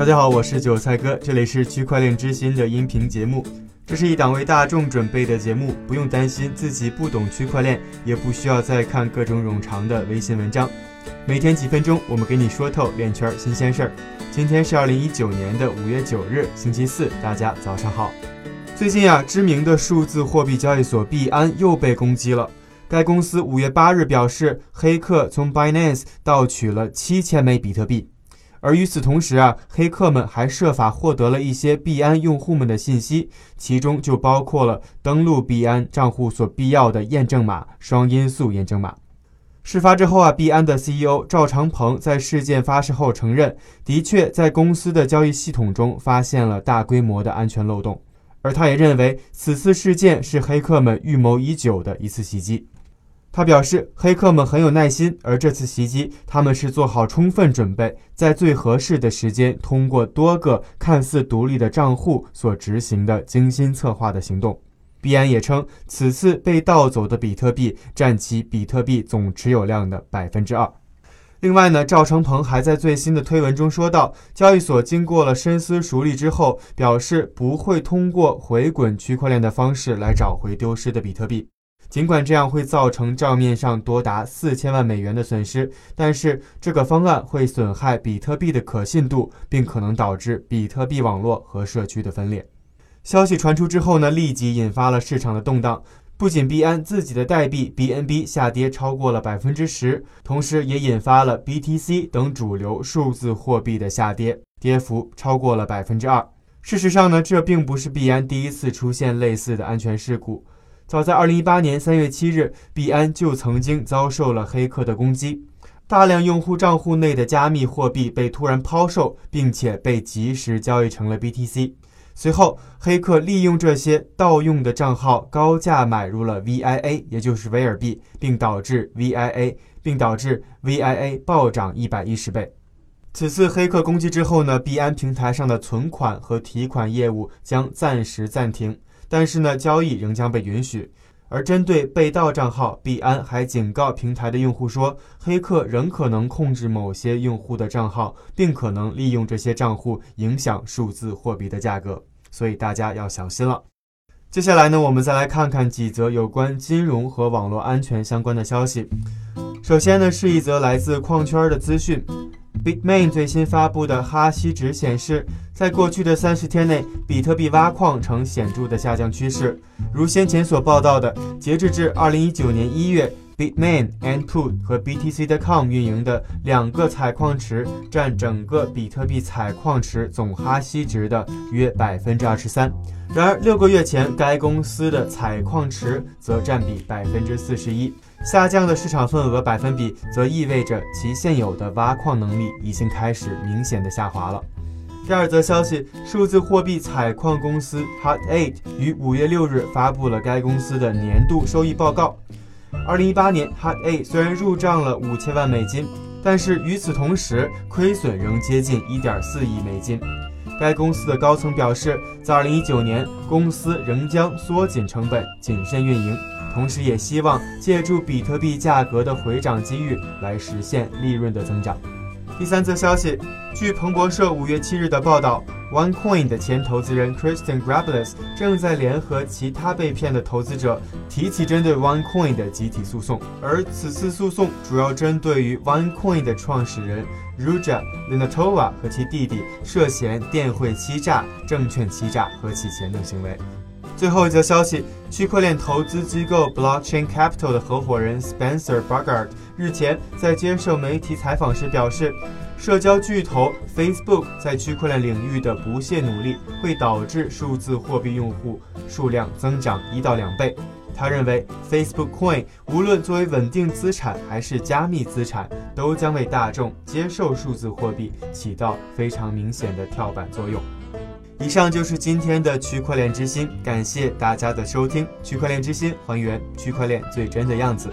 大家好，我是韭菜哥，这里是区块链之心的音频节目。这是一档为大众准备的节目，不用担心自己不懂区块链，也不需要再看各种冗长的微信文章。每天几分钟，我们给你说透链圈新鲜事儿。今天是二零一九年的五月九日，星期四，大家早上好。最近啊，知名的数字货币交易所币安又被攻击了。该公司五月八日表示，黑客从 Binance 盗取了七千枚比特币。而与此同时啊，黑客们还设法获得了一些币安用户们的信息，其中就包括了登录币安账户所必要的验证码——双因素验证码。事发之后啊，币安的 CEO 赵长鹏在事件发生后承认，的确在公司的交易系统中发现了大规模的安全漏洞，而他也认为此次事件是黑客们预谋已久的一次袭击。他表示，黑客们很有耐心，而这次袭击，他们是做好充分准备，在最合适的时间，通过多个看似独立的账户所执行的精心策划的行动。币安也称，此次被盗走的比特币占其比特币总持有量的百分之二。另外呢，赵成鹏还在最新的推文中说道，交易所经过了深思熟虑之后，表示不会通过回滚区块链的方式来找回丢失的比特币。尽管这样会造成账面上多达四千万美元的损失，但是这个方案会损害比特币的可信度，并可能导致比特币网络和社区的分裂。消息传出之后呢，立即引发了市场的动荡。不仅币安自己的代币 BNB 下跌超过了百分之十，同时也引发了 BTC 等主流数字货币的下跌，跌幅超过了百分之二。事实上呢，这并不是币安第一次出现类似的安全事故。早在二零一八年三月七日，币安就曾经遭受了黑客的攻击，大量用户账户内的加密货币被突然抛售，并且被及时交易成了 BTC。随后，黑客利用这些盗用的账号高价买入了 VIA，也就是威尔币，并导致 VIA 并导致 VIA 暴涨一百一十倍。此次黑客攻击之后呢，币安平台上的存款和提款业务将暂时暂停。但是呢，交易仍将被允许。而针对被盗账号，币安还警告平台的用户说，黑客仍可能控制某些用户的账号，并可能利用这些账户影响数字货币的价格，所以大家要小心了。接下来呢，我们再来看看几则有关金融和网络安全相关的消息。首先呢，是一则来自矿圈的资讯。Bitmain 最新发布的哈希值显示，在过去的三十天内，比特币挖矿呈显著的下降趋势。如先前所报道的，截至至二零一九年一月，Bitmain、Antput 和 BTC.com 运营的两个采矿池占整个比特币采矿池总哈希值的约百分之二十三。然而，六个月前，该公司的采矿池则占比百分之四十一。下降的市场份额百分比，则意味着其现有的挖矿能力已经开始明显的下滑了。第二则消息，数字货币采矿公司 Hut Eight 于五月六日发布了该公司的年度收益报告。二零一八年，Hut Eight 虽然入账了五千万美金，但是与此同时，亏损仍接近一点四亿美金。该公司的高层表示，在二零一九年，公司仍将缩紧成本，谨慎运营。同时，也希望借助比特币价格的回涨机遇来实现利润的增长。第三则消息，据彭博社五月七日的报道，OneCoin 的前投资人 Kristen Grables 正在联合其他被骗的投资者提起针对 OneCoin 的集体诉讼，而此次诉讼主要针对于 OneCoin 的创始人 Ruja Linatova 和其弟弟涉嫌电汇欺诈、证券欺诈和洗钱等行为。最后一则消息，区块链投资机构 Blockchain Capital 的合伙人 Spencer Bogart 日前在接受媒体采访时表示，社交巨头 Facebook 在区块链领域的不懈努力会导致数字货币用户数量增长一到两倍。他认为，Facebook Coin 无论作为稳定资产还是加密资产，都将为大众接受数字货币起到非常明显的跳板作用。以上就是今天的区块链之心，感谢大家的收听。区块链之心，还原区块链最真的样子。